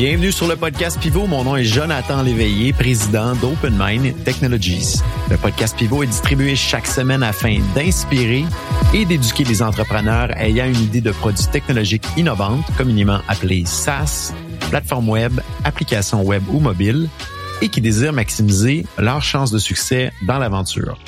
Bienvenue sur le podcast Pivot. Mon nom est Jonathan Léveillé, président d'Open Mind Technologies. Le podcast Pivot est distribué chaque semaine afin d'inspirer et d'éduquer les entrepreneurs ayant une idée de produits technologiques innovantes, communément appelés SaaS, plateforme web, applications web ou mobile, et qui désirent maximiser leurs chances de succès dans l'aventure.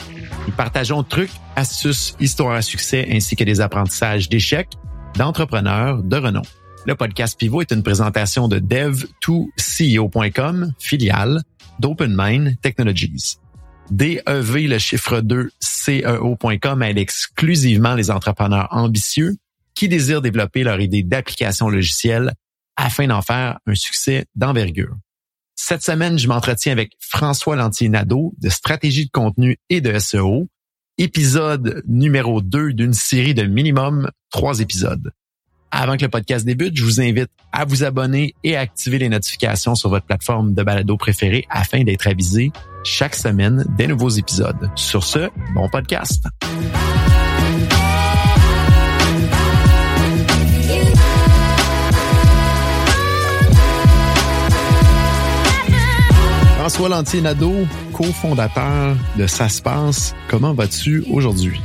Nous partageons trucs, astuces, histoires à succès ainsi que des apprentissages d'échecs d'entrepreneurs de renom. Le podcast Pivot est une présentation de dev2ceo.com, filiale d'OpenMind Technologies. DEV, le chiffre 2, CEO.com aide exclusivement les entrepreneurs ambitieux qui désirent développer leur idée d'application logicielle afin d'en faire un succès d'envergure. Cette semaine, je m'entretiens avec François Lantier-Nadeau de stratégie de contenu et de SEO, épisode numéro 2 d'une série de minimum trois épisodes. Avant que le podcast débute, je vous invite à vous abonner et à activer les notifications sur votre plateforme de balado préférée afin d'être avisé chaque semaine des nouveaux épisodes. Sur ce, bon podcast. François Lantier-Nadeau, cofondateur de Ça se passe. Comment vas-tu aujourd'hui?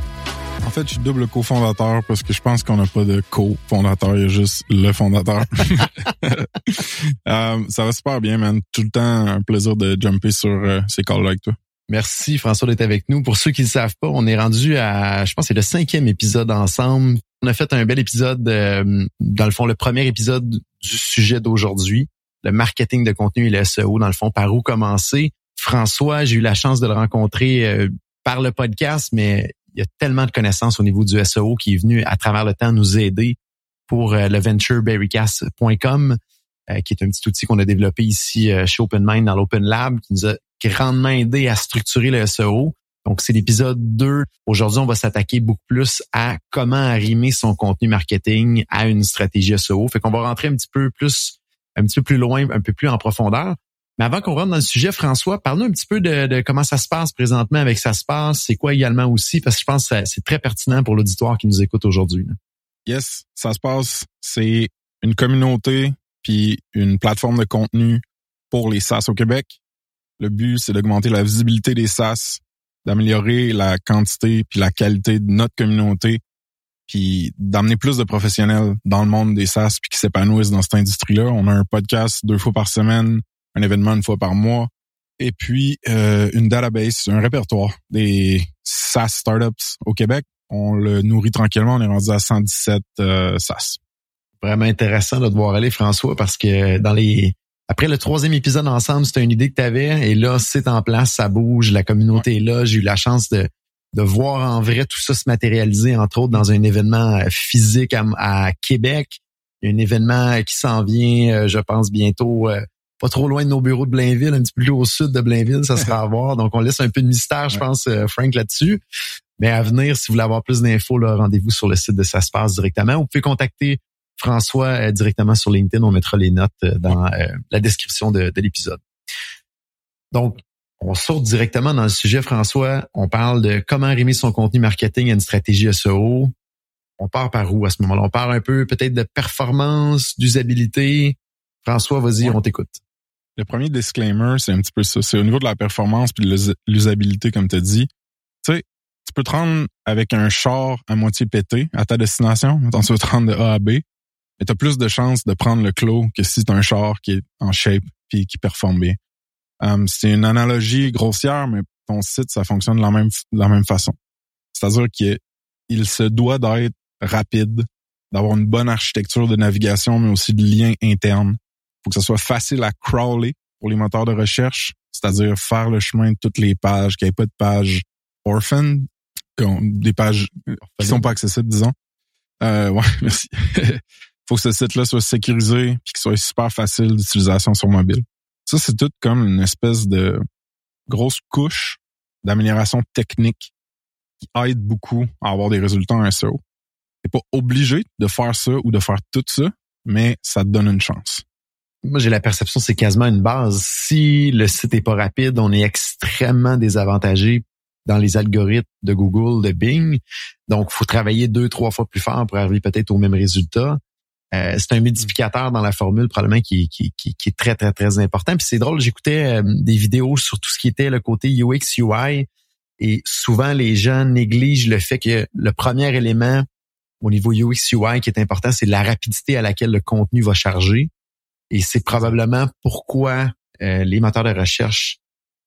En fait, je suis double cofondateur parce que je pense qu'on n'a pas de cofondateur, il y a juste le fondateur. euh, ça va super bien, man. Tout le temps, un plaisir de jumper sur euh, ces calls-là avec toi. Merci François d'être avec nous. Pour ceux qui ne savent pas, on est rendu à, je pense, c'est le cinquième épisode ensemble. On a fait un bel épisode, euh, dans le fond, le premier épisode du sujet d'aujourd'hui, le marketing de contenu et le SEO, dans le fond, par où commencer. François, j'ai eu la chance de le rencontrer euh, par le podcast, mais il y a tellement de connaissances au niveau du SEO qui est venu à travers le temps nous aider pour euh, le euh, qui est un petit outil qu'on a développé ici euh, chez OpenMind dans l'Open Lab, qui nous a grandement aidé à structurer le SEO. Donc, c'est l'épisode 2. Aujourd'hui, on va s'attaquer beaucoup plus à comment arrimer son contenu marketing à une stratégie SEO. Fait qu'on va rentrer un petit peu plus, un petit peu plus loin, un peu plus en profondeur. Mais avant qu'on rentre dans le sujet, François, parle-nous un petit peu de, comment ça se passe présentement avec ça se passe. C'est quoi également aussi, parce que je pense que c'est très pertinent pour l'auditoire qui nous écoute aujourd'hui. Yes, ça se passe. C'est une communauté puis une plateforme de contenu pour les SaaS au Québec. Le but, c'est d'augmenter la visibilité des SaaS, d'améliorer la quantité puis la qualité de notre communauté, puis d'amener plus de professionnels dans le monde des SaaS puis qui s'épanouissent dans cette industrie-là. On a un podcast deux fois par semaine un événement une fois par mois. Et puis, euh, une database, un répertoire des SaaS startups au Québec. On le nourrit tranquillement. On est rendu à 117 euh, SaaS. Vraiment intéressant de voir aller, François, parce que dans les après le troisième épisode ensemble, c'était une idée que tu avais. Et là, c'est en place, ça bouge, la communauté est là. J'ai eu la chance de, de voir en vrai tout ça se matérialiser, entre autres, dans un événement euh, physique à, à Québec. Un événement qui s'en vient, je pense, bientôt pas trop loin de nos bureaux de Blainville, un petit peu plus au sud de Blainville, ça sera à voir. Donc, on laisse un peu de mystère, je pense, euh, Frank, là-dessus. Mais à venir, si vous voulez avoir plus d'infos, rendez-vous sur le site de Ça se passe directement. Vous pouvez contacter François euh, directement sur LinkedIn. On mettra les notes euh, dans la description de, de l'épisode. Donc, on saute directement dans le sujet, François. On parle de comment arrimer son contenu marketing à une stratégie SEO. On part par où à ce moment-là? On part un peu peut-être de performance, d'usabilité. François, vas-y, on t'écoute. Le premier disclaimer, c'est un petit peu ça. C'est au niveau de la performance puis de l'usabilité, comme tu as dit. Tu sais, tu peux te rendre avec un char à moitié pété à ta destination. Mettons, tu veux te rendre de A à B. Mais tu as plus de chances de prendre le clos que si tu as un char qui est en shape puis qui performe bien. Um, c'est une analogie grossière, mais ton site, ça fonctionne de la même, la même façon. C'est-à-dire qu'il se doit d'être rapide, d'avoir une bonne architecture de navigation, mais aussi de liens internes faut que ce soit facile à crawler pour les moteurs de recherche, c'est-à-dire faire le chemin de toutes les pages, qu'il n'y ait pas de pages orphan, des pages qui sont pas accessibles, disons. Euh, ouais, merci. faut que ce site-là soit sécurisé puis qu'il soit super facile d'utilisation sur mobile. Ça, c'est tout comme une espèce de grosse couche d'amélioration technique qui aide beaucoup à avoir des résultats en SEO. T'es pas obligé de faire ça ou de faire tout ça, mais ça te donne une chance. moi j'ai la perception c'est quasiment une base. Si le site est pas rapide, on est extrêmement désavantagé dans les algorithmes de Google, de Bing. Donc, faut travailler deux, trois fois plus fort pour arriver peut-être au même résultat. Euh, c'est un multiplicateur dans la formule probablement qui, qui, qui, qui est très, très, très important. Puis c'est drôle, j'écoutais euh, des vidéos sur tout ce qui était le côté UX, UI, et souvent les gens négligent le fait que le premier élément au niveau UX, UI qui est important, c'est la rapidité à laquelle le contenu va charger. Et c'est probablement pourquoi euh, les moteurs de recherche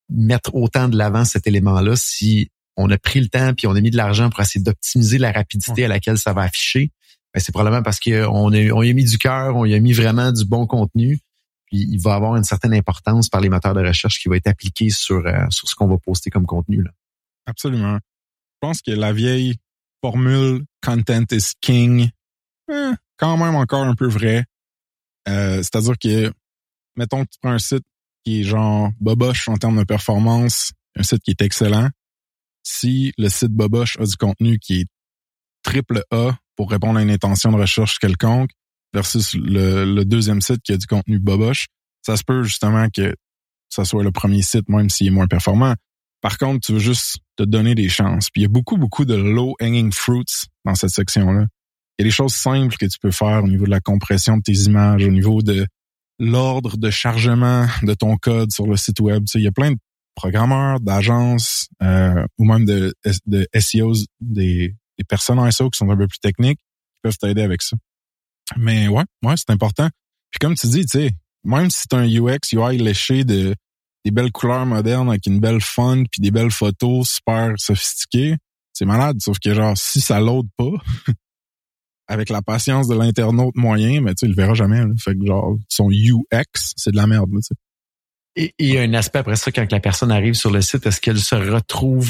mettent autant de l'avant cet élément-là si on a pris le temps puis on a mis de l'argent pour essayer d'optimiser la rapidité à laquelle ça va afficher c'est probablement parce qu'on a, on y a mis du cœur, on y a mis vraiment du bon contenu. Puis il va avoir une certaine importance par les moteurs de recherche qui va être appliqué sur, euh, sur ce qu'on va poster comme contenu. Là. Absolument. Je pense que la vieille formule content is king, eh, quand même encore un peu vrai. Euh, c'est-à-dire que, mettons que tu prends un site qui est genre boboche en termes de performance, un site qui est excellent. Si le site boboche a du contenu qui est triple A pour répondre à une intention de recherche quelconque versus le, deuxième site qui a du contenu boboche, ça se peut justement que ça soit le premier site, même s'il est moins performant. Par contre, tu veux juste te donner des chances. Puis il y a beaucoup, beaucoup de low-hanging fruits dans cette section-là. Il y a des choses simples que tu peux faire au niveau de la compression de tes images, au niveau de l'ordre de chargement de ton code sur le site web. Tu sais, il y a plein de programmeurs, d'agences euh, ou même de, de SEOs, des, des personnes en SEO qui sont un peu plus techniques qui peuvent t'aider avec ça. Mais ouais, ouais, c'est important. Puis comme tu dis, tu sais, même si c'est un UX, UI léché de des belles couleurs modernes avec une belle font puis des belles photos super sophistiquées, c'est malade. Sauf que genre, si ça load pas, avec la patience de l'internaute moyen, mais tu sais, il le verra jamais. Fait que genre, son UX, c'est de la merde. tu. Et il y a un aspect après ça, quand la personne arrive sur le site, est-ce qu'elle se retrouve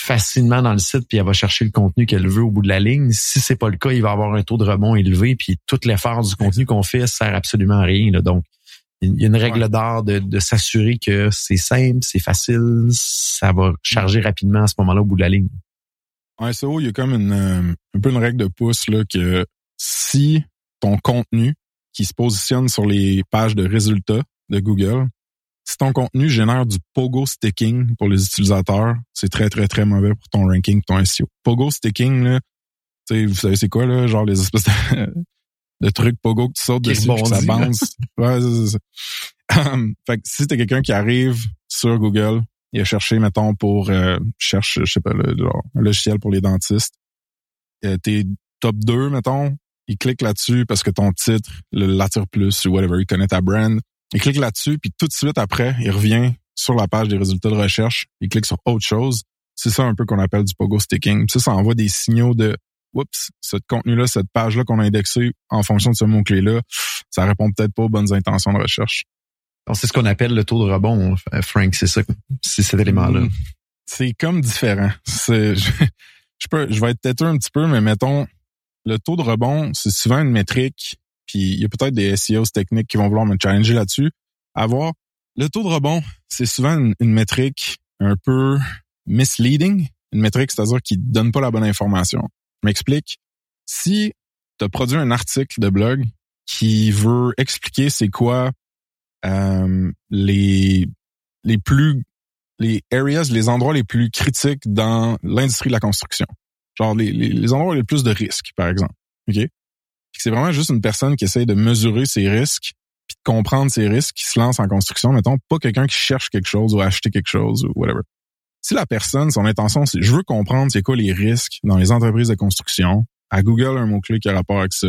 facilement dans le site puis elle va chercher le contenu qu'elle veut au bout de la ligne. Si c'est pas le cas, il va avoir un taux de rebond élevé puis tout l'effort du contenu qu'on fait sert absolument à rien. Donc, il y a une règle d'art de, s'assurer que c'est simple, c'est facile, ça va charger rapidement à ce moment-là au bout de la ligne. En SEO, il y a comme une, euh, un peu une règle de pouce là, que si ton contenu qui se positionne sur les pages de résultats de Google si ton contenu génère du pogo sticking pour les utilisateurs, c'est très, très, très mauvais pour ton ranking, ton SEO. Pogo sticking, là, vous savez c'est quoi, là? Genre les espèces de, trucs pogo que tu sautes dessus que ça bounce. ouais, c'est, ça. fait que si t'es quelqu'un qui arrive sur Google, il a cherché, mettons, pour euh, cherche, je sais pas, le, genre, un logiciel pour les dentistes. Euh, t'es top 2, mettons, il clique là-dessus parce que ton titre l'attire plus ou whatever, il connaît ta brand. Il clique là-dessus, puis tout de suite après, il revient sur la page des résultats de recherche, il clique sur autre chose. C'est ça un peu qu'on appelle du pogo sticking. ça, ça envoie des signaux de oups, ce contenu-là, cette page-là qu'on a indexée en fonction de ce mot-clé-là, ça répond peut-être pas aux bonnes intentions de recherche. c'est ce qu'on appelle le taux de rebond, Frank, c'est ça, c'est cet élément-là. Hmm. C'est comme différent. Je, peux, je vais être têteux un petit peu, mais mettons, le taux de rebond, c'est souvent une métrique puis il y a peut-être des SEOs techniques qui vont vouloir me challenger là-dessus. Avoir le taux de rebond, c'est souvent une, métrique un peu misleading, une métrique, c'est-à-dire qui donne pas la bonne information. Je m'explique. Si tu as produit un article de blog qui veut expliquer c'est quoi euh, les les plus les areas, les endroits les plus critiques dans l'industrie de la construction. Genre les, les, les endroits les plus de risques, par exemple. OK? C'est vraiment juste une personne qui essaie de mesurer ses risques puis de comprendre ses risques, qui se lance en construction, mettons, pas quelqu'un qui cherche quelque chose ou acheter quelque chose ou whatever. Si la personne, son intention, c'est je veux comprendre c'est quoi les risques dans les entreprises de construction, à Google un mot-clé qui a rapport avec ça,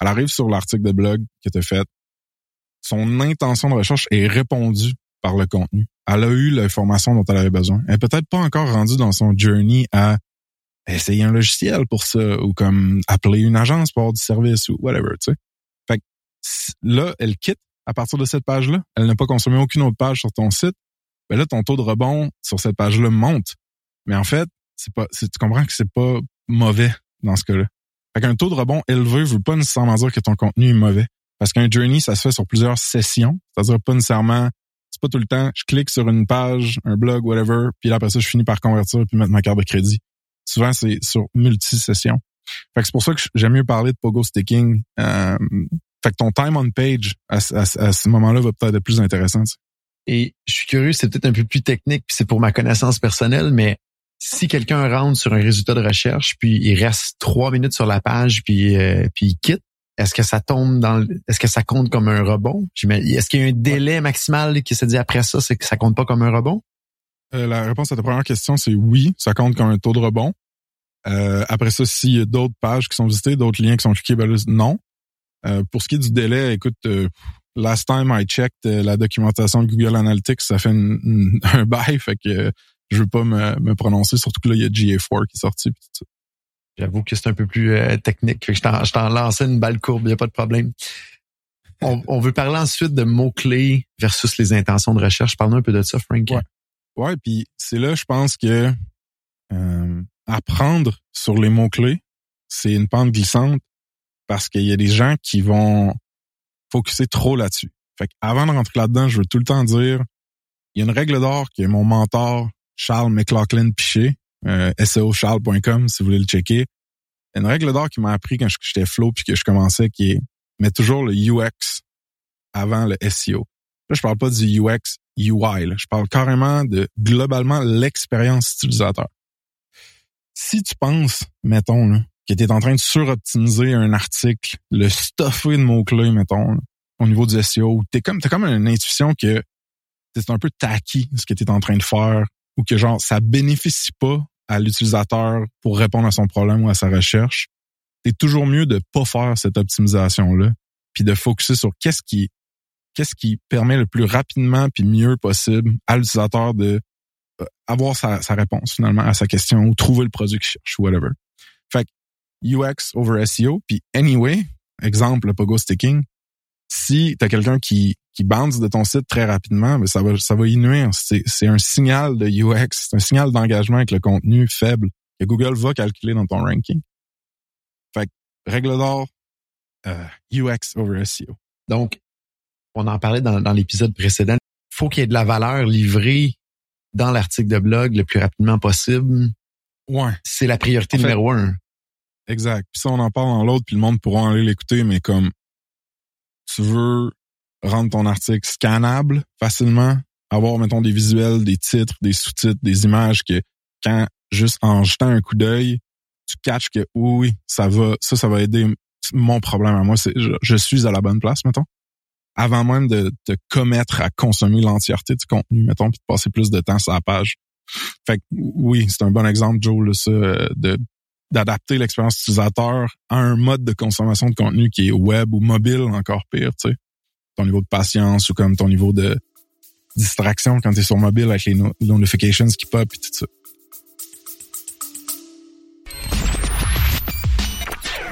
elle arrive sur l'article de blog que tu as fait, son intention de recherche est répondue par le contenu. Elle a eu l'information dont elle avait besoin. Elle est peut-être pas encore rendue dans son journey à essayer un logiciel pour ça ou comme appeler une agence pour avoir du service ou whatever, tu sais. Fait que là, elle quitte à partir de cette page-là. Elle n'a pas consommé aucune autre page sur ton site. Ben là, ton taux de rebond sur cette page-là monte. Mais en fait, c'est pas, tu comprends que c'est pas mauvais dans ce cas-là. Fait qu'un taux de rebond élevé veut pas nécessairement dire que ton contenu est mauvais. Parce qu'un journey, ça se fait sur plusieurs sessions. C'est-à-dire pas nécessairement, c'est pas tout le temps, je clique sur une page, un blog, whatever, puis là, après ça, je finis par convertir puis mettre ma carte de crédit. Souvent, c'est sur multi-sessions. Fait que c'est pour ça que j'aime mieux parler de pogo sticking euh, Fait que ton time on page à, ce moment-là va peut-être être plus intéressant. Et je suis curieux, c'est peut-être un peu plus technique, puis c'est pour ma connaissance personnelle, mais si quelqu'un rentre sur un résultat de recherche, puis il reste trois minutes sur la page, puis, euh, puis il quitte, est-ce que ça tombe dans est-ce que ça compte comme un rebond? Est-ce qu'il y a un délai maximal qui se dit après ça, c'est que ça compte pas comme un rebond? Euh, la réponse à ta première question, c'est oui, ça compte comme un taux de rebond. Euh, après ça, s'il y a d'autres pages qui sont visitées, d'autres liens qui sont cliqués, ben là, non. Euh, pour ce qui est du délai, écoute, last time I checked la documentation de Google Analytics, ça fait un bail, fait que je veux pas me, prononcer, surtout que là, il y a GA4 qui est sorti. J'avoue que c'est un peu plus technique. je t'en lançais une balle courbe, il n'y a pas de problème. On, veut parler ensuite de mots-clés versus les intentions de recherche. Parle-nous un peu de ça, Frank. Ouais, puis c'est là, je pense que euh, apprendre sur les mots-clés, c'est une pente glissante parce qu'il y a des gens qui vont focuser trop là-dessus. Fait avant de rentrer là-dedans, je veux tout le temps dire, il y a une règle d'or que mon mentor Charles McLaughlin Piché, euh, seocharles.com si vous voulez le checker. Une règle d'or qui m'a appris quand j'étais flow puis que je commençais qui est mettre toujours le UX avant le SEO. Là, je parle pas du UX UI. Je parle carrément de globalement l'expérience utilisateur. Si tu penses, mettons, là, que tu es en train de suroptimiser un article, le stuffer de mots-clés, mettons, au niveau du SEO, t'es comme, t'as comme une intuition que c'est un peu tacky ce que tu es en train de faire ou que genre ça bénéficie pas à l'utilisateur pour répondre à son problème ou à sa recherche. C'est toujours mieux de pas faire cette optimisation là puis de focuser sur qu'est-ce qui qu'est-ce qui permet le plus rapidement puis mieux possible à l'utilisateur de euh, avoir sa, réponse finalement à sa question ou trouver le produit qu'il cherche ou whatever. Fait que UX over SEO, puis anyway, exemple le pogo sticking, si tu as quelqu'un qui qui bounce de ton site très rapidement, ben, ça va ça va nuire. C'est un signal de UX, c'est un signal d'engagement avec le contenu faible que Google va calculer dans ton ranking. Fait que règle d'or, euh, UX over SEO. Donc, on en parlait dans, l'épisode précédent, faut qu'il y ait de la valeur livrée dans l'article de blog le plus rapidement possible. Ouais. C'est la priorité numéro un. Exact. Puis ça, on en parle dans l'autre, puis le monde pourra aller l'écouter, mais comme tu veux rendre ton article scannable facilement, avoir, mettons, des visuels, des titres, des sous-titres, des images que quand, juste en jetant un coup d'œil, tu catches que oui, ça va, ça, ça va aider mon problème à moi. C'est, je suis à la bonne place, mettons avant même de te commettre à consommer l'entièreté du contenu, mettons, puis de passer plus de temps sur la page. Fait que oui, c'est un bon exemple, Joe, là, ça, de d'adapter l'expérience utilisateur à un mode de consommation de contenu qui est web ou mobile, encore pire, tu sais. Ton niveau de patience ou comme ton niveau de distraction quand tu es sur mobile avec les, notifications qui pop et tout ça.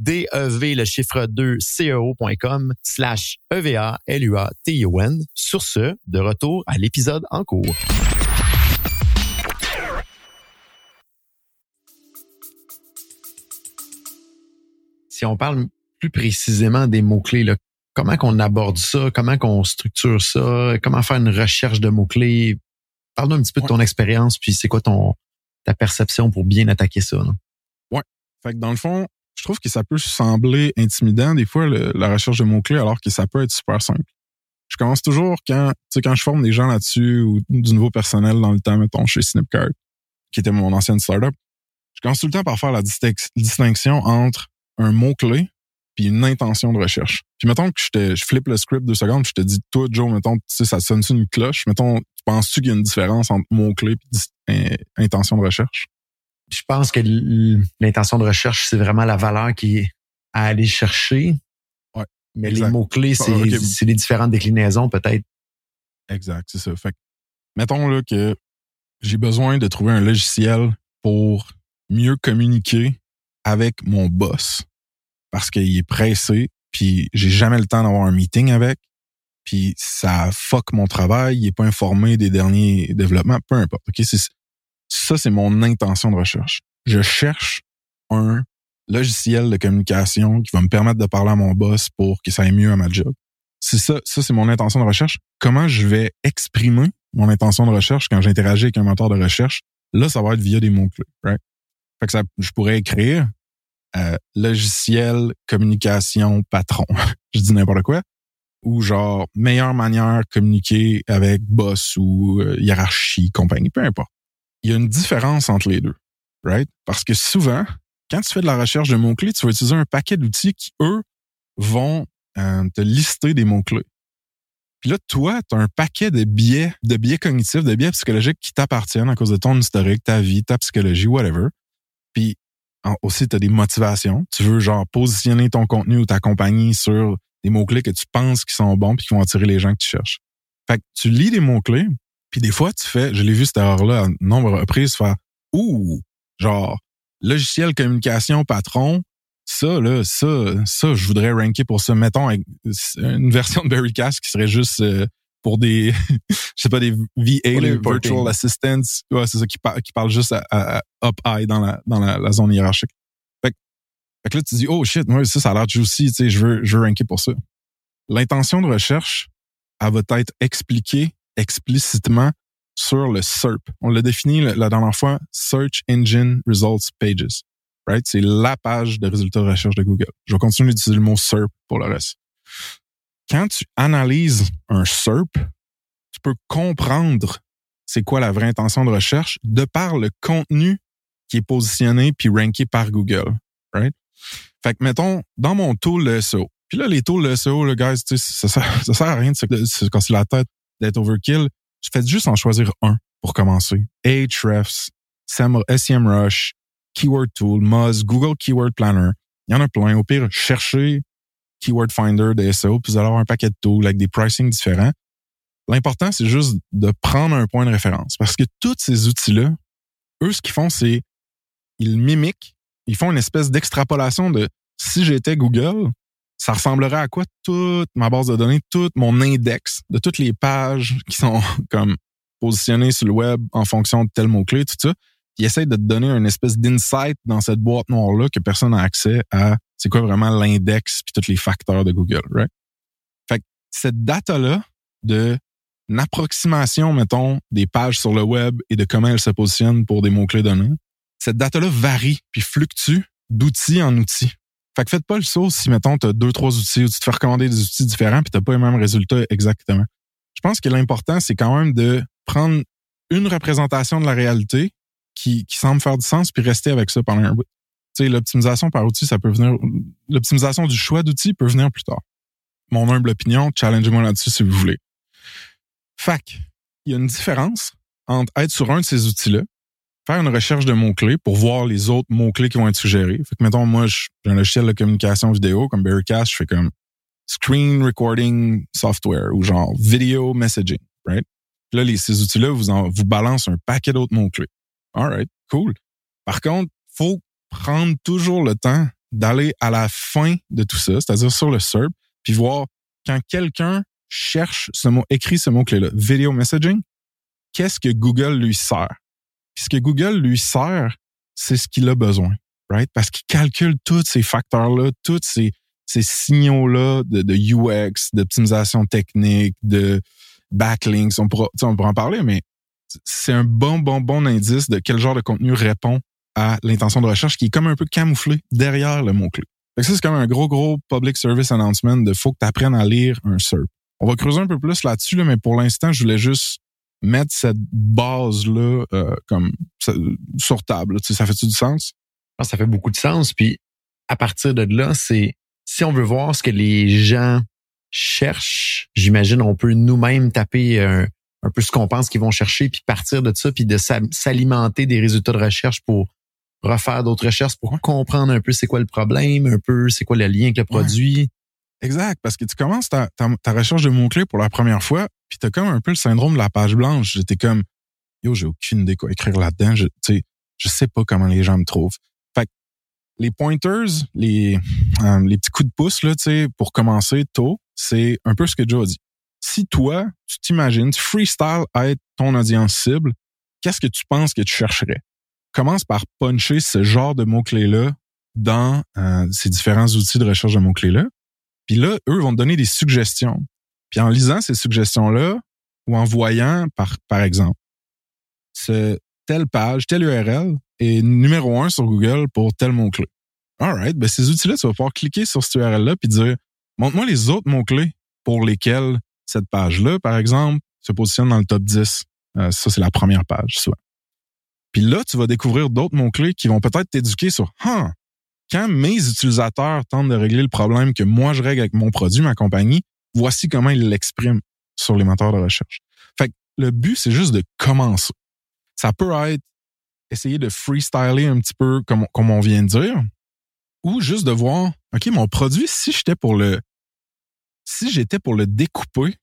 DEV, le chiffre 2, CEO.com slash EVA, L-U-A-T-I-O-N. Sur ce, de retour à l'épisode en cours. Si on parle plus précisément des mots-clés, comment qu'on aborde ça? Comment qu'on structure ça? Comment faire une recherche de mots-clés? Parle-nous un petit peu de ton expérience, puis c'est quoi ton ta perception pour bien attaquer ça? Là? Ouais. Fait que dans le fond, je trouve que ça peut sembler intimidant des fois la recherche de mots-clés alors que ça peut être super simple. Je commence toujours quand, tu sais, quand je forme des gens là-dessus ou du nouveau personnel dans le temps, mettons, chez Snipcart, qui était mon ancienne startup. Je commence tout le temps par faire la distinction entre un mot-clé puis une intention de recherche. Puis mettons que je, te, je flippe le script deux secondes, je te dis, toi, Joe, mettons, tu sais, ça sonne une cloche? Mettons, penses-tu qu'il y a une différence entre mot-clé et intention de recherche? Je pense que l'intention de recherche, c'est vraiment la valeur qui est à aller chercher. Ouais, Mais les mots-clés, c'est c'est les différentes déclinaisons, peut-être. Exact, c'est ça. Fait mettons là que j'ai besoin de trouver un logiciel pour mieux communiquer avec mon boss parce qu'il est pressé, puis j'ai jamais le temps d'avoir un meeting avec, puis ça fuck mon travail, il est pas informé des derniers développements, peu importe. Ok, c'est Ça, c'est mon intention de recherche. Je cherche un logiciel de communication qui va me permettre de parler à mon boss pour que ça aille mieux à ma job. C'est ça, ça c'est mon intention de recherche. Comment je vais exprimer mon intention de recherche quand j'interagis avec un moteur de recherche? Là, ça va être via des mots-clés, right? Fait que ça, je pourrais écrire euh, logiciel, communication, patron. je dis n'importe quoi. Ou genre meilleure manière de communiquer avec boss ou euh, hiérarchie, compagnie, peu importe. Il y a une différence entre les deux, right? Parce que souvent, quand tu fais de la recherche de mots-clés, tu vas utiliser un paquet d'outils qui, eux, vont euh, te lister des mots-clés. Puis là, toi, tu as un paquet de biais, de biais cognitifs, de biais psychologiques qui t'appartiennent à cause de ton historique, ta vie, ta psychologie, whatever. Puis aussi, tu as des motivations. Tu veux genre positionner ton contenu ou ta compagnie sur des mots-clés que tu penses qui sont bons puis qui vont attirer les gens que tu cherches. Fait que tu lis des mots-clés, puis des fois, tu fais, je l'ai vu cette erreur-là à nombre de reprises, faire Ouh, genre logiciel communication patron, ça, là, ça, ça, je voudrais ranker pour ça. Mettons une version de Berrycast qui serait juste euh, pour des, je sais pas, des VA, Virtual Assistants. Ouais, c'est ça, qui, qui parle juste à, up high dans la, dans la, zone hiérarchique. Fait, fait, que là, tu dis, oh shit, moi, ça, ça a l'air juicy, tu sais, je veux, je veux ranker pour ça. L'intention de recherche, elle va être expliquée explicitement sur le SERP. On l'a défini la dernière fois, Search Engine Results Pages. Right? C'est la page de résultats de recherche de Google. Je vais continuer d'utiliser le mot SERP pour le reste. Quand tu analyses un SERP, tu peux comprendre c'est quoi la vraie intention de recherche de par le contenu qui est positionné puis ranké par Google. Right? Fait que, mettons, dans mon tool de SEO, puis là, les tools de SEO, le guys, ça, sert, à rien de se casser la tête d'être overkill. Fais juste en choisir un pour commencer. Ahrefs, SEMrush, Keyword Tool, Moz, Google Keyword Planner. Il y en a plein. Au pire, cherchez Keyword Finder de SEO, puis vous allez avoir un paquet de tools avec des pricing différents. L'important, c'est juste de prendre un point de référence. Parce que tous ces outils-là, eux, ce qu'ils font, c'est ils mimiquent, ils font une espèce d'extrapolation de si j'étais Google, ça ressemblerait à quoi? Toute ma base de données, tout mon index de toutes les pages qui sont comme positionnées sur le web en fonction de tel mot-clé, tout ça. Ils essayent de te donner une espèce d'insight dans cette boîte noire-là que personne n'a accès à c'est quoi vraiment l'index puis tous les facteurs de Google, right? Fait que cette data-là de approximation, mettons, des pages sur le web et de comment elles se positionnent pour des mots-clés donnés, cette data-là varie puis fluctue d'outil en outil. Fait que faites pas le saut si, mettons, tu as deux, trois outils ou tu te fais recommander des outils différents puis tu pas les mêmes résultats exactement. Je pense que l'important, c'est quand même de prendre une représentation de la réalité qui, qui semble faire du sens puis rester avec ça pendant un bout. Tu sais, l'optimisation par outil, ça peut venir, l'optimisation du choix d'outils peut venir plus tard. Mon humble opinion, challengez-moi là-dessus si vous voulez. Fac, il y a une différence entre être sur un de ces outils-là faire une recherche de mots-clés pour voir les autres mots-clés qui vont être suggérés. Fait que, mettons, moi, j'ai un logiciel de communication vidéo comme Berrycast, je fais comme screen recording software ou genre video messaging, right? là, les, ces outils-là vous, vous balancent un paquet d'autres mots-clés. Alright, cool. Par contre, faut prendre toujours le temps d'aller à la fin de tout ça, c'est-à-dire sur le SERP, puis voir quand quelqu'un cherche ce mot, écrit ce mot-clé-là, video messaging, qu'est-ce que Google lui sert? Ce que Google lui sert, c'est ce qu'il a besoin, right? Parce qu'il calcule tous ces facteurs-là, tous ces, ces signaux-là de, UX, d'optimisation technique, de backlinks. On pourra, on pourra en parler, mais c'est un bon, bon, bon indice de quel genre de contenu répond à l'intention de recherche qui est comme un peu camouflé derrière le mot-clé. ça, c'est comme un gros, gros public service announcement de faut que tu apprennes à lire un SERP. On va creuser un peu plus là-dessus, là, mais pour l'instant, je voulais juste mettre cette base-là euh, comme sur table. Tu sais, ça fait-tu du sens? ça fait beaucoup de sens. Puis à partir de là, c'est si on veut voir ce que les gens cherchent, j'imagine on peut nous-mêmes taper un, un peu ce qu'on pense qu'ils vont chercher, puis partir de ça, puis de s'alimenter des résultats de recherche pour refaire d'autres recherches pour comprendre un peu c'est quoi le problème, un peu c'est quoi le lien avec le produit. Exact, parce que tu commences ta, ta, recherche de mots-clés pour la première fois, puis t'as comme un peu le syndrome de la page blanche. J'étais comme, yo, j'ai aucune idée quoi écrire là-dedans. Je, je sais pas comment les gens me trouvent. Fait que les pointers, les, euh, les petits coups de pouce, là, pour commencer tôt, c'est un peu ce que Joe a dit. Si toi, tu t'imagines, tu freestyle être ton audience cible, qu'est-ce que tu penses que tu chercherais? Commence par puncher ce genre de mots-clés-là dans euh, ces différents outils de recherche de mots-clés-là. Puis là, eux vont te donner des suggestions. Puis en lisant ces suggestions-là, ou en voyant, par, par exemple, ce, telle page, telle URL est numéro un sur Google pour tel mot-clé. Alright, ben ces outils-là, tu vas pouvoir cliquer sur cette URL-là puis dire montre-moi les autres mots-clés pour lesquels cette page-là, par exemple, se positionne dans le top 10. Euh, ça, c'est la première page, soit. Puis là, tu vas découvrir d'autres mots-clés qui vont peut-être t'éduquer sur quand mes utilisateurs tentent de régler le problème que moi je règle avec mon produit, ma compagnie, voici comment ils l'expriment sur les moteurs de recherche. Fait que le but, c'est juste de commencer. Ça peut être essayer de freestyler un petit peu comme, on vient de dire, ou juste de voir, OK, mon produit, si j'étais pour le, si j'étais pour le découper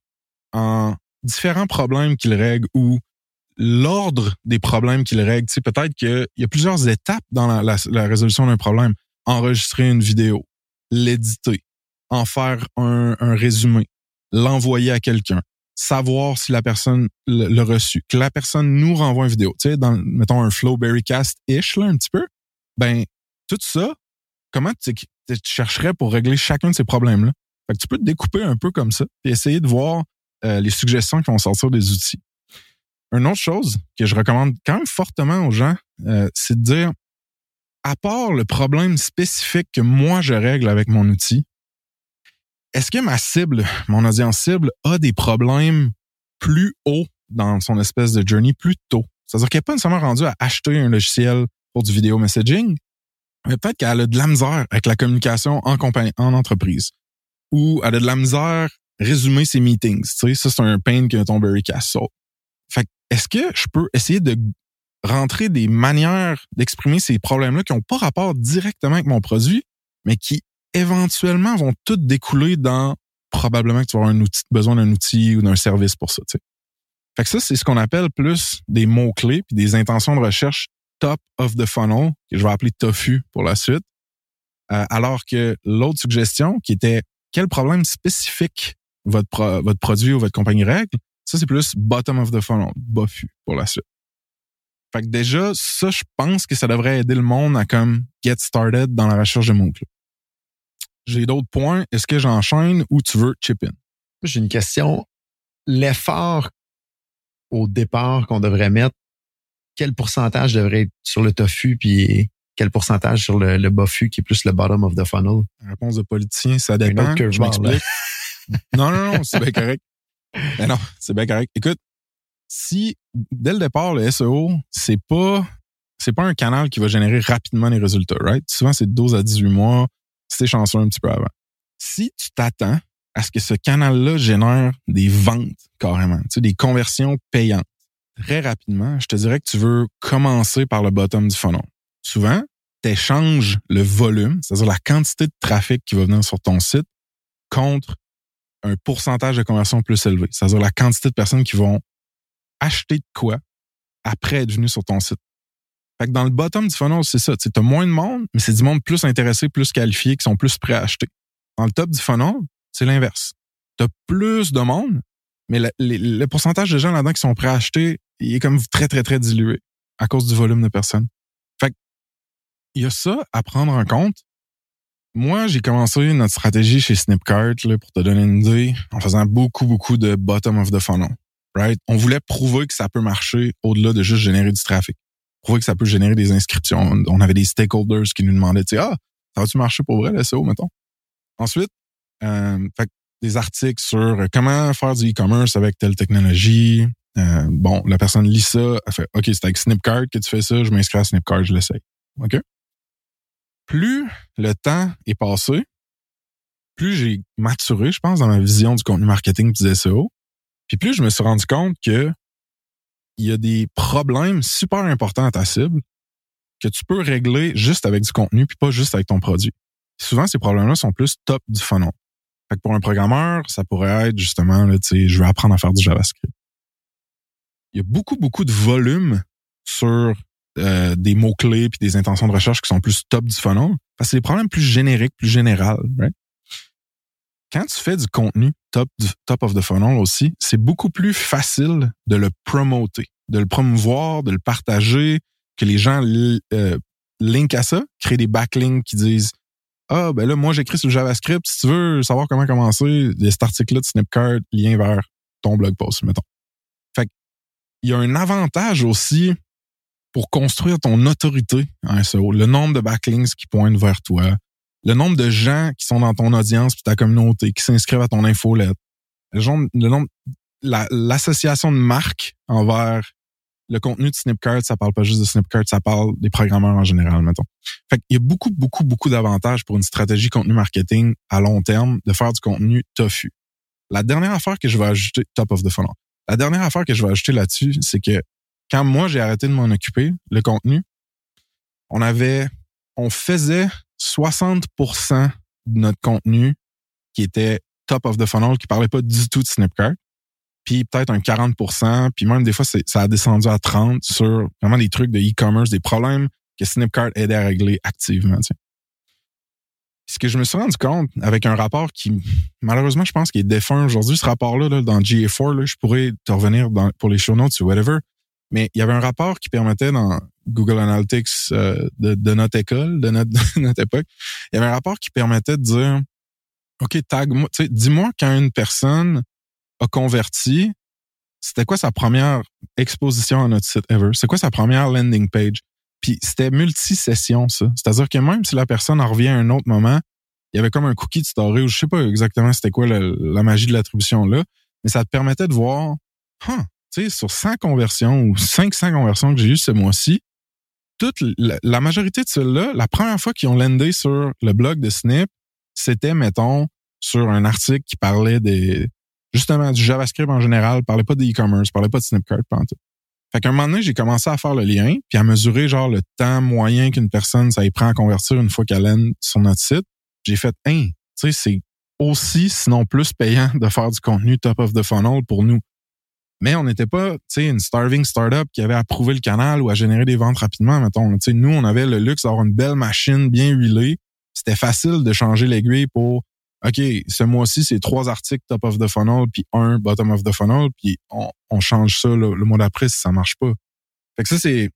en différents problèmes qu'il règle ou l'ordre des problèmes qu'il règle, tu sais, peut-être qu'il y a plusieurs étapes dans la résolution d'un problème. Enregistrer une vidéo, l'éditer, en faire un, un résumé, l'envoyer à quelqu'un, savoir si la personne l'a reçu, que la personne nous renvoie une vidéo, tu sais, dans, mettons, un flow Berrycast-ish, là, un petit peu, ben, tout ça, comment tu, chercherais pour régler chacun de ces problèmes-là? Fait que tu peux te découper un peu comme ça et essayer de voir euh, les suggestions qui vont sortir des outils. Une autre chose que je recommande quand même fortement aux gens, euh, c'est de dire, à part le problème spécifique que moi je règle avec mon outil, est-ce que ma cible, mon audience cible, a des problèmes plus hauts dans son espèce de journey plus tôt? C'est-à-dire qu'elle n'est pas nécessairement rendue à acheter un logiciel pour du vidéo messaging, mais peut-être qu'elle a de la misère avec la communication en compagnie, en entreprise. Ou elle a de la misère résumer ses meetings. Tu sais, ça, c'est un pain que ton Berrycast saute. Fait est-ce que je peux essayer de rentrer des manières d'exprimer ces problèmes-là qui n'ont pas rapport directement avec mon produit, mais qui éventuellement vont toutes découler dans probablement que tu vas avoir un outil, besoin d'un outil ou d'un service pour ça. Tu sais. Fait que ça, c'est ce qu'on appelle plus des mots-clés puis des intentions de recherche top of the funnel, que je vais appeler TOFU pour la suite. Euh, alors que l'autre suggestion, qui était quel problème spécifique votre, votre produit ou votre compagnie règle, ça, c'est plus bottom of the funnel, BOFU pour la suite. Fait que déjà, ça, je pense que ça devrait aider le monde à comme get started dans la recherche de mots-clés. J'ai d'autres points. Est-ce que j'enchaîne ou tu veux chip in? J'ai une question. L'effort au départ qu'on devrait mettre, quel pourcentage devrait être sur le tofu puis quel pourcentage sur le, le bofu qui est plus le bottom of the funnel? Réponse de politicien, ça dépend. Je m'explique. non, non, non, c'est bien correct. Mais non, c'est bien correct. Écoute, si dès le départ, le SEO, c'est pas c'est pas un canal qui va générer rapidement les résultats, right? Souvent, c'est de 12 à 18 mois c'est chanceux un petit peu avant. Si tu t'attends à ce que ce canal-là génère des ventes carrément, tu sais, des conversions payantes très rapidement, je te dirais que tu veux commencer par le bottom du funnel. Souvent, tu échanges le volume, c'est-à-dire la quantité de trafic qui va venir sur ton site, contre un pourcentage de conversion plus élevé, c'est-à-dire la quantité de personnes qui vont acheter de quoi après être venues sur ton site. Fait que dans le bottom du funnel, c'est ça. Tu as moins de monde, mais c'est du monde plus intéressé, plus qualifié, qui sont plus prêts à acheter. Dans le top du funnel, c'est l'inverse. Tu as plus de monde, mais le, pourcentage de gens là-dedans qui sont prêts à acheter, il est comme très, très, très dilué à cause du volume de personnes. Fait il y a ça à prendre en compte. Moi, j'ai commencé notre stratégie chez Snipcart, là, pour te donner une idée, en faisant beaucoup, beaucoup de bottom of the funnel. On voulait prouver que ça peut marcher au-delà de juste générer du trafic prouver que ça peut générer des inscriptions. On avait des stakeholders qui nous demandaient, tu ah, ça va-tu marcher pour vrai, le SEO, mettons? Ensuite, euh, fait, des articles sur comment faire du e-commerce avec telle technologie. Euh, bon, la personne lit ça, elle fait, OK, c'est avec Snipcart que tu fais ça, je m'inscris à Snipcart, je l'essaye. OK? Plus le temps est passé, plus j'ai maturé, je pense, dans ma vision du contenu marketing du SEO. Puis plus je me suis rendu compte que il y a des problèmes super importants à ta cible que tu peux régler juste avec du contenu puis pas juste avec ton produit. souvent, ces problèmes-là sont plus top du funnel. Fait que pour un programmeur, ça pourrait être justement, là, je veux apprendre à faire du JavaScript. Il y a beaucoup, beaucoup de volume sur euh, des mots-clés puis des intentions de recherche qui sont plus top du funnel. Parce que c'est des problèmes plus génériques, plus généraux. Right? Quand tu fais du contenu top, top of the funnel aussi, c'est beaucoup plus facile de le promoter. de le promouvoir, de le partager, que les gens euh, linkent à ça, créer des backlinks qui disent ah ben là moi j'écris sur le JavaScript, si tu veux savoir comment commencer, cet article-là de Snipcart, lien vers ton blog post, mettons. Fait il y a un avantage aussi pour construire ton autorité en SEO, le nombre de backlinks qui pointent vers toi, le nombre de gens qui sont dans ton audience puis ta communauté, qui s'inscrivent à ton infolette, le nombre, le nombre l'association de marques envers le contenu de Snipcart, ça parle pas juste de Snipcart, ça parle des programmeurs en général, mettons. Fait qu'il y a beaucoup, beaucoup, beaucoup d'avantages pour une stratégie contenu marketing à long terme de faire du contenu tofu. La dernière affaire que je vais ajouter, top of the funnel. La dernière affaire que je vais ajouter là-dessus, c'est que quand moi j'ai arrêté de m'en occuper, le contenu, on avait, on faisait 60% de notre contenu qui était top of the funnel, qui parlait pas du tout de Snipcart puis peut-être un 40% puis même des fois, ça a descendu à 30 sur vraiment des trucs de e-commerce, des problèmes que Snipcart aidait à régler activement. Ce que je me suis rendu compte avec un rapport qui, malheureusement, je pense qu'il est défunt aujourd'hui, ce rapport-là, là, dans GA4, là, je pourrais te revenir pour les show notes ou whatever, mais il y avait un rapport qui permettait dans Google Analytics euh, de, de, notre école, de notre, de notre époque, il y avait un rapport qui permettait de dire, OK, tag-moi, dis-moi quand une personne a converti, c'était quoi sa première exposition à notre site ever? C'est quoi sa première landing page? Puis c'était multi-session, ça. C'est-à-dire que même si la personne en revient à un autre moment, il y avait comme un cookie de story ou je sais pas exactement c'était quoi la, magie de l'attribution là, mais ça te permettait de voir, tu sais, sur 100 conversions ou 500 conversions que j'ai eues ce mois-ci, toute la, majorité de celles-là, la première fois qu'ils ont landé sur le blog de Snip, c'était, mettons, sur un article qui parlait des, justement du JavaScript en général, parlait pas d'e-commerce, parlait pas de Snipcart, pas tout. Fait qu'à un moment donné, j'ai commencé à faire le lien, puis à mesurer genre le temps moyen qu'une personne ça y prend à convertir une fois qu'elle est sur notre site. J'ai fait, hein, tu sais, c'est aussi, sinon plus payant de faire du contenu top of the funnel pour nous. Mais on n'était pas, tu sais, une starving startup qui avait à prouver le canal ou à générer des ventes rapidement, mettons. Tu sais, nous, on avait le luxe d'avoir une belle machine bien huilée. C'était facile de changer l'aiguille pour OK, ce mois-ci, c'est trois articles top of the funnel, puis un bottom of the funnel, puis on, on change ça le, mois d'après si ça marche pas. Fait que ça, c'est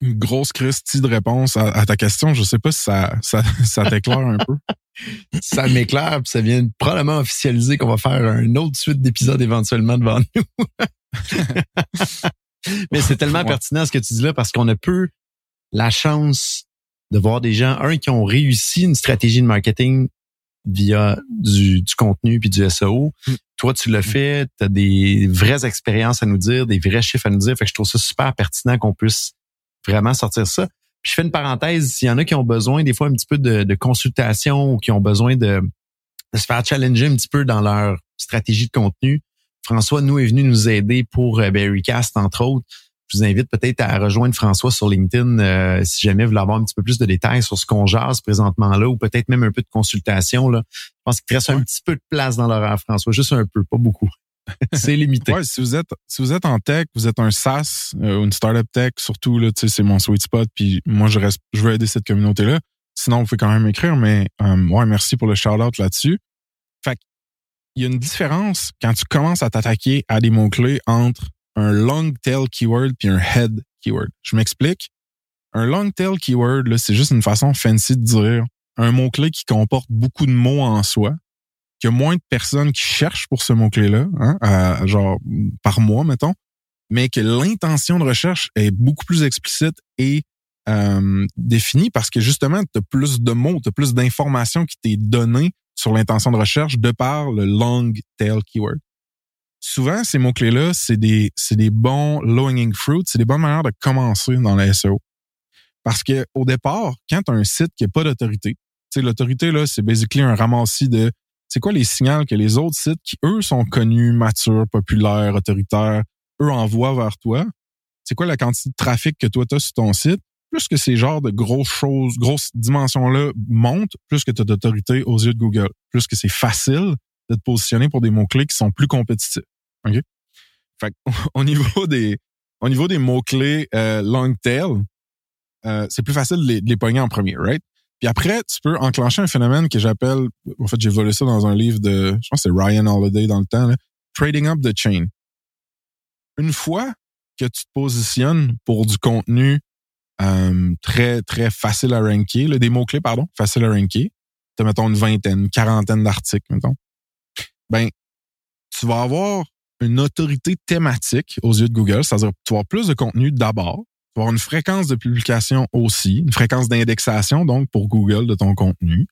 une grosse Christie de réponse à, ta question. Je sais pas si ça, ça, ça t'éclaire un peu. Ça m'éclaire, puis ça vient probablement officialiser qu'on va faire une autre suite d'épisodes éventuellement devant nous. Mais c'est tellement pertinent ce que tu dis là parce qu'on a peu la chance de voir des gens, un, qui ont réussi une stratégie de marketing via du, du contenu puis du SEO. Mm. Toi, tu l'as mm. fait, tu as des vraies expériences à nous dire, des vrais chiffres à nous dire. Fait que je trouve ça super pertinent qu'on puisse vraiment sortir ça. Puis je fais une parenthèse, s'il y en a qui ont besoin des fois un petit peu de, de consultation ou qui ont besoin de, de, se faire challenger un petit peu dans leur stratégie de contenu, François nous est venu nous aider pour euh, Berrycast, entre autres je vous invite peut-être à rejoindre François sur LinkedIn euh, si jamais vous voulez avoir un petit peu plus de détails sur ce qu'on jase présentement là ou peut-être même un peu de consultation. Là. Je pense qu'il reste un petit peu de place dans l'horaire, François, juste un peu, pas beaucoup. C'est limité. Ouais, si vous êtes en tech, vous êtes un SaaS euh, ou une startup tech, surtout là, c'est mon sweet spot. Puis moi, je reste, je veux aider cette communauté là. Sinon, vous pouvez quand même écrire, mais euh, ouais, merci pour le shout out là-dessus. Fait il y a une différence quand tu commences à t'attaquer à des mots clés entre un long tail keyword puis un head keyword. Je m'explique. Un long tail keyword, c'est juste une façon fancy de dire un mot-clé qui comporte beaucoup de mots en soi, qu'il y a moins de personnes qui cherchent pour ce mot-clé-là, hein, genre par mois, mettons, mais que l'intention de recherche est beaucoup plus explicite et euh, définie parce que justement, tu as plus de mots, tu as plus d'informations qui t'est données sur l'intention de recherche de par le long tail keyword souvent, ces mots-clés-là, c'est des, c'est des bons low-hanging fruits, c'est des bonnes manières de commencer dans la SEO. Parce que au départ, quand tu as un site qui n'a pas d'autorité, l'autorité, là, c'est basically un ramassis de c'est quoi les signaux que les autres sites qui, eux, sont connus, matures, populaires, autoritaires, eux envoient vers toi? C'est quoi la quantité de trafic que toi, tu as sur ton site? Plus que ces genres de grosses choses, grosses dimensions-là montent, plus que tu as d'autorité aux yeux de Google. Plus que c'est facile de te positionner pour des mots-clés qui sont plus compétitifs. OK? Fait au niveau des, au niveau des mots-clés euh, long tail, euh, c'est plus facile de les, de les pogner en premier, right? Puis après, tu peux enclencher un phénomène que j'appelle, en fait, j'ai volé ça dans un livre de, je pense que c'est Ryan Holiday dans le temps, là, Trading Up the Chain. Une fois que tu te positionnes pour du contenu euh, très, très facile à ranker, là, des mots-clés, pardon, facile à ranker, tu mettons une vingtaine, une quarantaine d'articles, mettons, ben, tu vas avoir une autorité thématique aux yeux de Google, c'est-à-dire tu vas avoir plus de contenu d'abord, tu vas avoir une fréquence de publication aussi, une fréquence d'indexation, donc, pour Google de ton contenu.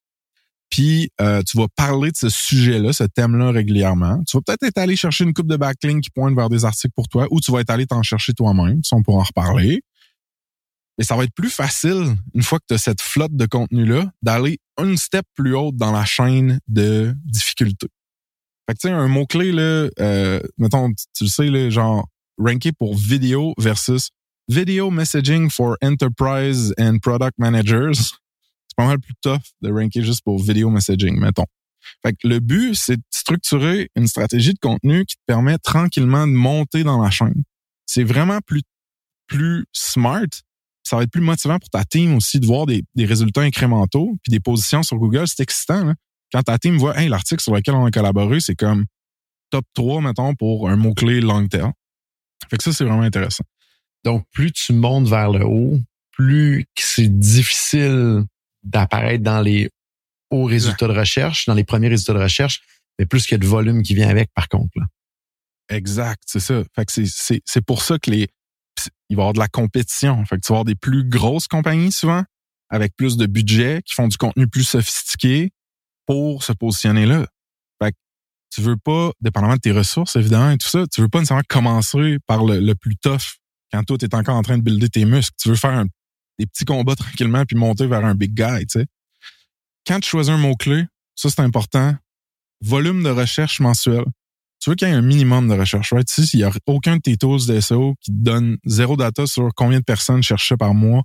Puis euh, tu vas parler de ce sujet-là, ce thème-là régulièrement. Tu vas peut-être être allé chercher une coupe de backlinks qui pointe vers des articles pour toi, ou tu vas être allé t'en chercher toi-même, si on pourra en reparler. Mais ça va être plus facile, une fois que tu as cette flotte de contenu-là, d'aller un step plus haut dans la chaîne de difficulté. Fait que tu sais, un mot-clé, là, euh, mettons, tu le sais, là, genre ranké pour vidéo versus video messaging for enterprise and product managers pas mal plus tough de ranker juste pour video messaging, mettons. Fait que le but, c'est de structurer une stratégie de contenu qui te permet tranquillement de monter dans la chaîne. C'est vraiment plus, plus smart. Ça va être plus motivant pour ta team aussi de voir des, des résultats incrémentaux puis des positions sur Google. C'est excitant. Là. Quand ta team voit hey, l'article sur lequel on a collaboré, c'est comme top 3, mettons, pour un mot-clé long term. Fait que ça, c'est vraiment intéressant. Donc, plus tu montes vers le haut, plus c'est difficile d'apparaître dans les hauts résultats de recherche, dans les premiers résultats de recherche, mais plus qu'il y a de volume qui vient avec, par contre. Là. Exact, c'est ça. Fait que c'est, c'est, pour ça que les il va y avoir de la compétition. Fait que tu vas avoir des plus grosses compagnies souvent, avec plus de budget, qui font du contenu plus sophistiqué pour se positionner là. Fait que tu veux pas, dépendamment de tes ressources, évidemment, et tout ça, tu veux pas nécessairement commencer par le, le plus tough quand toi, tu es encore en train de builder tes muscles. Tu veux faire un des petits combats tranquillement puis monter vers un big guy, tu sais. Quand tu choisis un mot-clé, ça c'est important, volume de recherche mensuel. Tu veux qu'il y ait un minimum de recherche, right? Si il y a aucun de tes tools de SEO qui te donne zéro data sur combien de personnes cherchent par mois,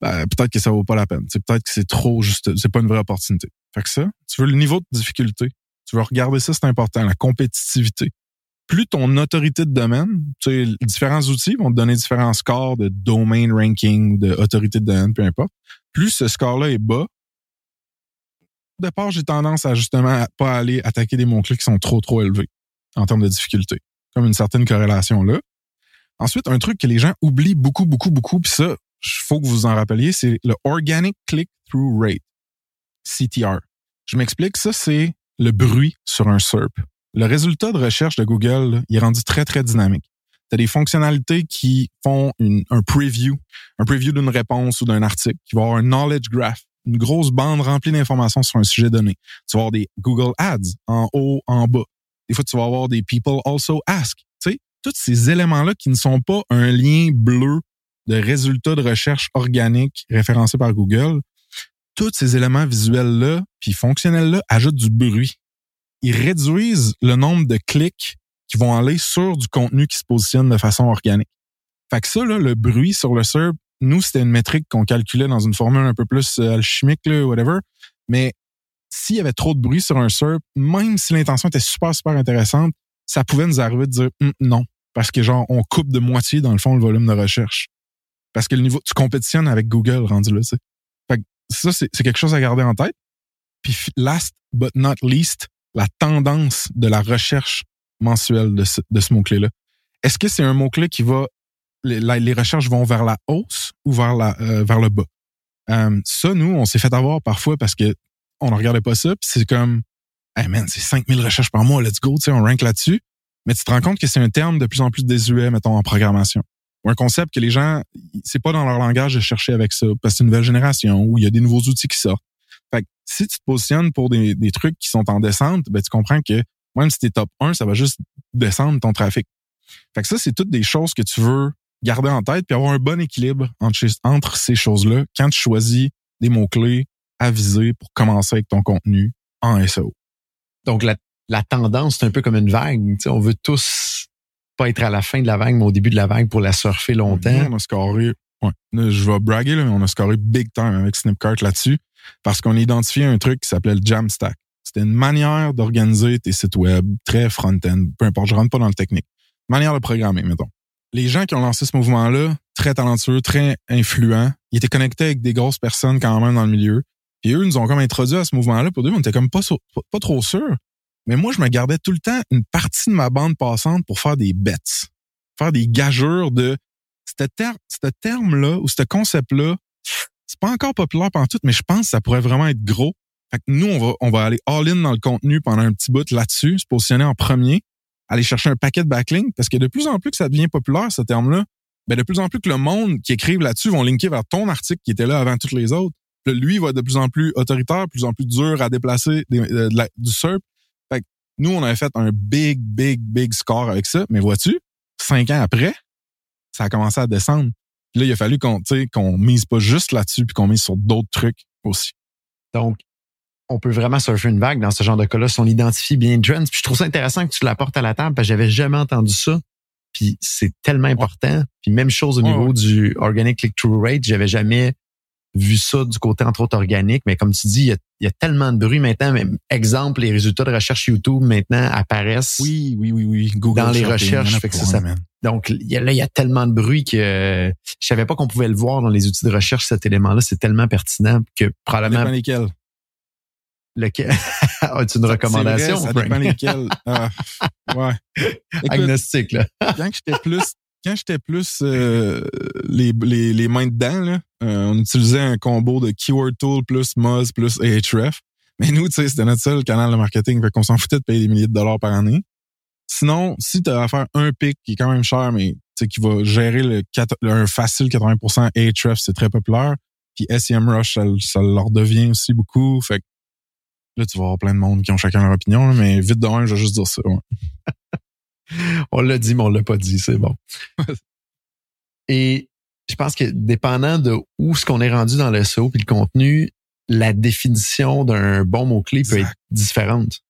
ben, peut-être que ça vaut pas la peine. C'est peut-être que c'est trop juste, c'est pas une vraie opportunité. Fait que ça, tu veux le niveau de difficulté. Tu veux regarder ça, c'est important, la compétitivité plus ton autorité de domaine, tu sais, différents outils vont te donner différents scores de domain ranking, de autorité de domaine, peu importe. Plus ce score-là est bas, au départ, j'ai tendance à justement pas aller attaquer des mots-clés qui sont trop, trop élevés en termes de difficulté. Comme une certaine corrélation là. Ensuite, un truc que les gens oublient beaucoup, beaucoup, beaucoup, puis ça, faut que vous en rappeliez, c'est le Organic Click-Through Rate, CTR. Je m'explique, ça, c'est le bruit sur un SERP le résultat de recherche de Google il est rendu très, très dynamique. Tu as des fonctionnalités qui font un preview, un preview d'une réponse ou d'un article, qui va avoir un knowledge graph, une grosse bande remplie d'informations sur un sujet donné. Tu vas avoir des Google Ads en haut, en bas. Des fois, tu vas avoir des People Also Ask. Tu sais, tous ces éléments-là qui ne sont pas un lien bleu de résultats de recherche organique référencés par Google, tous ces éléments visuels-là puis fonctionnels-là ajoutent du bruit ils réduisent le nombre de clics qui vont aller sur du contenu qui se positionne de façon organique. Fait que ça, là, le bruit sur le SERP, nous, c'était une métrique qu'on calculait dans une formule un peu plus euh, alchimique, là, whatever. Mais s'il y avait trop de bruit sur un SERP, même si l'intention était super, super intéressante, ça pouvait nous arriver de dire hum, non. Parce que genre, on coupe de moitié, dans le fond, le volume de recherche. Parce que le niveau, tu compétitionnes avec Google rendu là, tu sais. Fait que ça, c'est quelque chose à garder en tête. Puis last but not least, la tendance de la recherche mensuelle de ce, de ce mot-clé-là. Est-ce que c'est un mot-clé qui va, les, les, recherches vont vers la hausse ou vers, la, euh, vers le bas? Euh, ça, nous, on s'est fait avoir parfois parce que on ne regardait pas ça, puis c'est comme, hey man, c'est 5000 recherches par mois, let's go, tu sais, on rank là-dessus. Mais tu te rends compte que c'est un terme de plus en plus désuet, mettons, en programmation. Ou un concept que les gens, c'est pas dans leur langage de chercher avec ça, parce que c'est une nouvelle génération, où il y a des nouveaux outils qui sortent. Si tu te positionnes pour des, des trucs qui sont en descente, ben, tu comprends que même si tu es top 1, ça va juste descendre ton trafic. Fait que ça, c'est toutes des choses que tu veux garder en tête puis avoir un bon équilibre entre, entre ces choses-là quand tu choisis des mots-clés à viser pour commencer avec ton contenu en SEO. Donc, la, la tendance, c'est un peu comme une vague. on veut tous pas être à la fin de la vague, mais au début de la vague pour la surfer longtemps. on a scoré, ouais, je vais braguer, là, mais on a scoré big time avec Snipcart là-dessus parce qu'on a identifié un truc qui s'appelait le Jamstack. C'était une manière d'organiser tes sites web très front-end, peu importe, je rentre pas dans le technique. Manière de programmer, mettons. Les gens qui ont lancé ce mouvement-là, très talentueux, très influents, ils étaient connectés avec des grosses personnes quand même dans le milieu. Puis eux nous ont comme introduit à ce mouvement-là. Pour eux, on était comme pas, pas, trop sûrs. Mais moi, je me gardais tout le temps une partie de ma bande passante pour faire des bets. faire des gageurs de ce ter terme-là ou ce concept-là, c'est pas encore populaire pendant tout, mais je pense que ça pourrait vraiment être gros. Fait que nous, on va, on va aller all-in dans le contenu pendant un petit bout là-dessus, se positionner en premier, aller chercher un paquet de backlinks, parce que de plus en plus que ça devient populaire, ce terme-là, ben de plus en plus que le monde qui écrive là-dessus vont linker vers ton article qui était là avant tous les autres. Puis lui va être de plus en plus autoritaire, plus en plus dur à déplacer euh, du SERP. Fait que nous, on avait fait un big, big, big score avec ça. Mais vois-tu, cinq ans après, ça a commencé à descendre. Puis là, il a fallu qu'on qu'on mise pas juste là-dessus, puis qu'on mise sur d'autres trucs aussi. Donc, on peut vraiment surfer une vague dans ce genre de cas-là si on identifie bien une trend. Puis je trouve ça intéressant que tu l'apportes à la table parce que j'avais jamais entendu ça. Puis c'est tellement important. Puis même chose au niveau du organic click-through rate, j'avais jamais vu ça du côté entre autres organique. Mais comme tu dis, il y a, tellement de bruit maintenant. Même exemple, les résultats de recherche YouTube maintenant apparaissent. Oui, oui, oui, oui. Google dans les recherches. Fait que ça, donc il y a, là, il y a tellement de bruit que je savais pas qu'on pouvait le voir dans les outils de recherche. Cet élément-là, c'est tellement pertinent que probablement. Ça lesquels. Lequel? As-tu une recommandation? ça dépend lesquels. Ah, ouais. Agnostique, là. quand j'étais plus, quand j'étais plus euh, les, les, les, mains dedans, là, euh, on utilisait un combo de Keyword Tool plus Moz plus Ahref. Mais nous, tu sais, c'était notre seul canal de marketing, fait qu'on s'en foutait de payer des milliers de dollars par année. Sinon, si tu as à faire un pic qui est quand même cher, mais qui va gérer le, un facile 80% Ahref, c'est très populaire. Puis SEMrush, ça, ça leur devient aussi beaucoup. Fait que Là, tu vas avoir plein de monde qui ont chacun leur opinion, mais vite de un, je vais juste dire ça. on l'a dit, mais on l'a pas dit, c'est bon. Et je pense que dépendant de où ce qu'on est rendu dans le SEO puis le contenu, la définition d'un bon mot-clé peut être différente.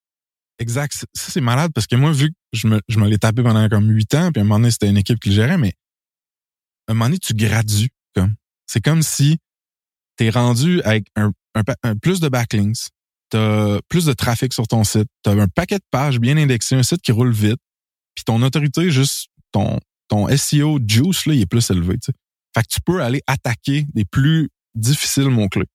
Exact. Ça, c'est malade parce que moi, vu que je me, je me l'ai tapé pendant comme huit ans, puis à un moment donné, c'était une équipe qui le gérait, mais à un moment donné, tu gradues. comme. C'est comme si tu es rendu avec un, un, plus de backlinks, tu as plus de trafic sur ton site, tu as un paquet de pages bien indexées, un site qui roule vite, puis ton autorité, juste ton, ton SEO juice, là, il est plus élevé. Fait que tu peux aller attaquer des plus difficiles mots-clés.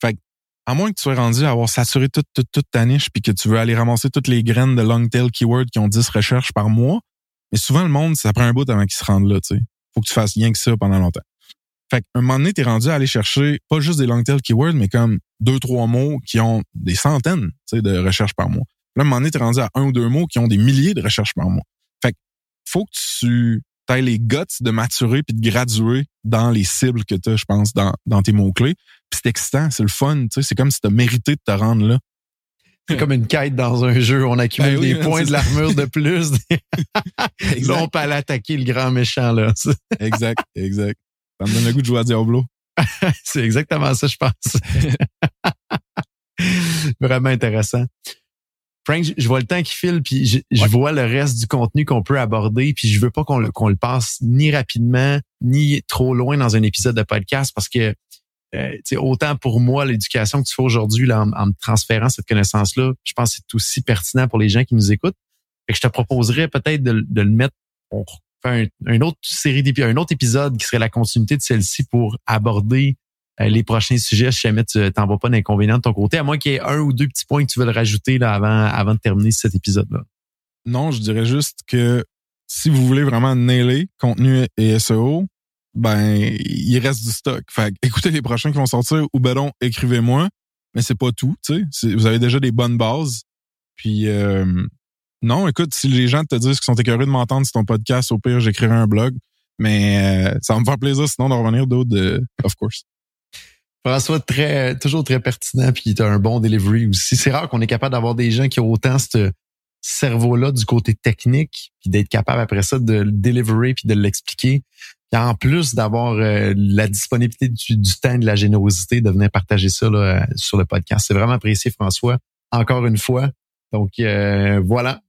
Fait que, à moins que tu sois rendu à avoir saturé toute, toute, toute ta niche puis que tu veux aller ramasser toutes les graines de long tail keywords qui ont 10 recherches par mois, mais souvent, le monde, ça prend un bout avant qu'il se rende là, tu. Faut que tu fasses rien que ça pendant longtemps. Fait qu'à un moment donné, t'es rendu à aller chercher pas juste des long tail keywords, mais comme deux, trois mots qui ont des centaines de recherches par mois. Là, à un moment donné, t'es rendu à un ou deux mots qui ont des milliers de recherches par mois. Fait que faut que tu aies les guts de maturer puis de graduer dans les cibles que tu je pense, dans, dans tes mots-clés. Puis c'est excitant, c'est le fun. C'est comme si tu mérité de te rendre là. C'est comme une quête dans un jeu. On accumule ben des points de l'armure de plus. là, on peut aller attaquer le grand méchant. là. exact, exact. Ça me donne le goût de jouer à Diablo. c'est exactement ça, je pense. Vraiment intéressant. Frank, je vois le temps qui file, puis je, vois le reste du contenu qu'on peut aborder, puis je veux pas qu'on le, qu'on le passe ni rapidement, ni trop loin dans un épisode de podcast, parce que euh, autant pour moi, l'éducation que tu fais aujourd'hui en, en, me transférant cette connaissance-là, je pense que c'est aussi pertinent pour les gens qui nous écoutent. Fait que je te proposerais peut-être de, de le mettre, faire un, autre série d'épisodes, un autre épisode qui serait la continuité de celle-ci pour aborder les prochains sujets si jamais tu t'en vas pas d'inconvénients de ton côté, à moins qu'il y ait un ou deux petits points que tu veux rajouter là, avant, avant de terminer cet épisode-là. Non, je dirais juste que si vous voulez vraiment nailer contenu et SEO, ben il reste du stock. Fait écoutez les prochains qui vont sortir ou ben non, écrivez-moi. Mais c'est pas tout, tu sais. Vous avez déjà des bonnes bases. Puis euh, non, écoute, si les gens te disent qu'ils sont écœurés de m'entendre sur ton podcast, au pire, j'écrirai un blog. Mais euh, ça va me faire plaisir sinon de revenir d'autres, euh, of course. François, très, toujours très pertinent, puis tu as un bon delivery aussi. C'est rare qu'on est capable d'avoir des gens qui ont autant ce cerveau-là du côté technique, puis d'être capable après ça de le delivery puis de l'expliquer. en plus d'avoir euh, la disponibilité du, temps et de la générosité de venir partager ça sur le podcast. C'est vraiment apprécié, François. Encore une fois. Donc voilà,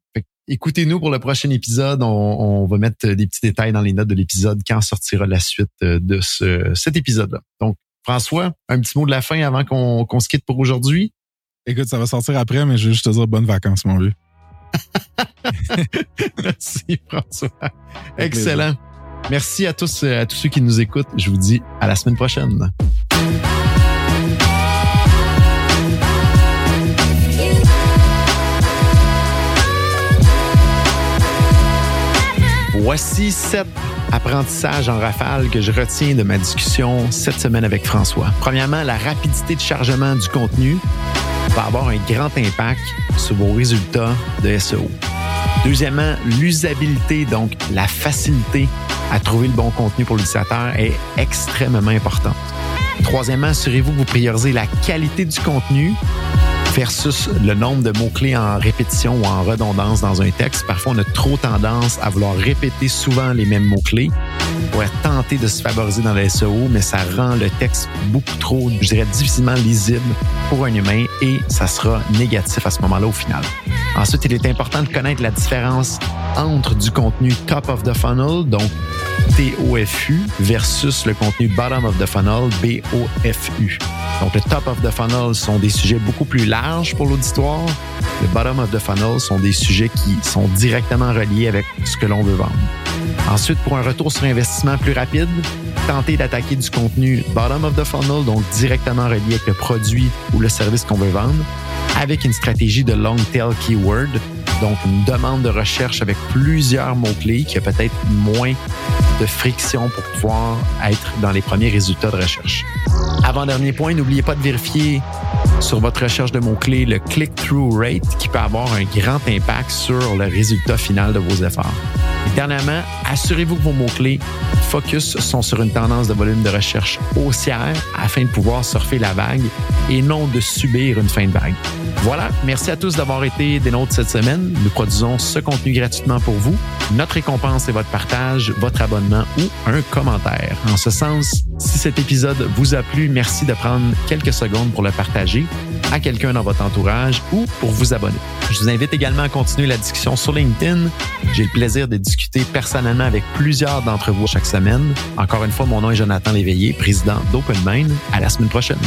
Écoutez-nous pour le prochain épisode. On, va mettre des petits détails dans les notes de l'épisode quand sortira la suite euh, de ce, cet épisode-là. Donc, François, un petit mot de la fin avant qu'on se quitte pour aujourd'hui? Écoute, ça va sortir après, mais je vais juste te dire bonnes vacances, mon vieux. Merci, François. Excellent. Merci à tous, à tous ceux qui nous écoutent. Je vous dis à la semaine prochaine. Voici sept apprentissages en rafale que je retiens de ma discussion cette semaine avec François. Premièrement, la rapidité de chargement du contenu va avoir un grand impact sur vos résultats de SEO. Deuxièmement, l'usabilité, donc la facilité à trouver le bon contenu pour l'utilisateur est extrêmement importante. Troisièmement, assurez-vous que vous priorisez la qualité du contenu versus le nombre de mots-clés en répétition ou en redondance dans un texte. Parfois, on a trop tendance à vouloir répéter souvent les mêmes mots-clés pour être tenté de se favoriser dans le SEO, mais ça rend le texte beaucoup trop, je dirais, difficilement lisible pour un humain et ça sera négatif à ce moment-là au final. Ensuite, il est important de connaître la différence entre du contenu top of the funnel, donc TOFU, versus le contenu bottom of the funnel, BOFU. Donc, le top of the funnel sont des sujets beaucoup plus larges pour l'auditoire. Le bottom of the funnel sont des sujets qui sont directement reliés avec ce que l'on veut vendre. Ensuite, pour un retour sur investissement plus rapide, tenter d'attaquer du contenu bottom of the funnel, donc directement relié avec le produit ou le service qu'on veut vendre, avec une stratégie de long tail keyword, donc une demande de recherche avec plusieurs mots-clés qui a peut-être moins de friction pour pouvoir être dans les premiers résultats de recherche. Avant-dernier point, n'oubliez pas de vérifier sur votre recherche de mots-clés le click-through rate qui peut avoir un grand impact sur le résultat final de vos efforts. Dernièrement, assurez-vous que vos mots-clés focus sont sur une tendance de volume de recherche haussière afin de pouvoir surfer la vague et non de subir une fin de vague. Voilà, merci à tous d'avoir été des nôtres cette semaine. Nous produisons ce contenu gratuitement pour vous. Notre récompense est votre partage, votre abonnement ou un commentaire. En ce sens, si cet épisode vous a plu, merci de prendre quelques secondes pour le partager à quelqu'un dans votre entourage ou pour vous abonner. Je vous invite également à continuer la discussion sur LinkedIn. J'ai le plaisir de discuter personnellement avec plusieurs d'entre vous chaque semaine. Encore une fois, mon nom est Jonathan Léveillé, président d'OpenMind. À la semaine prochaine.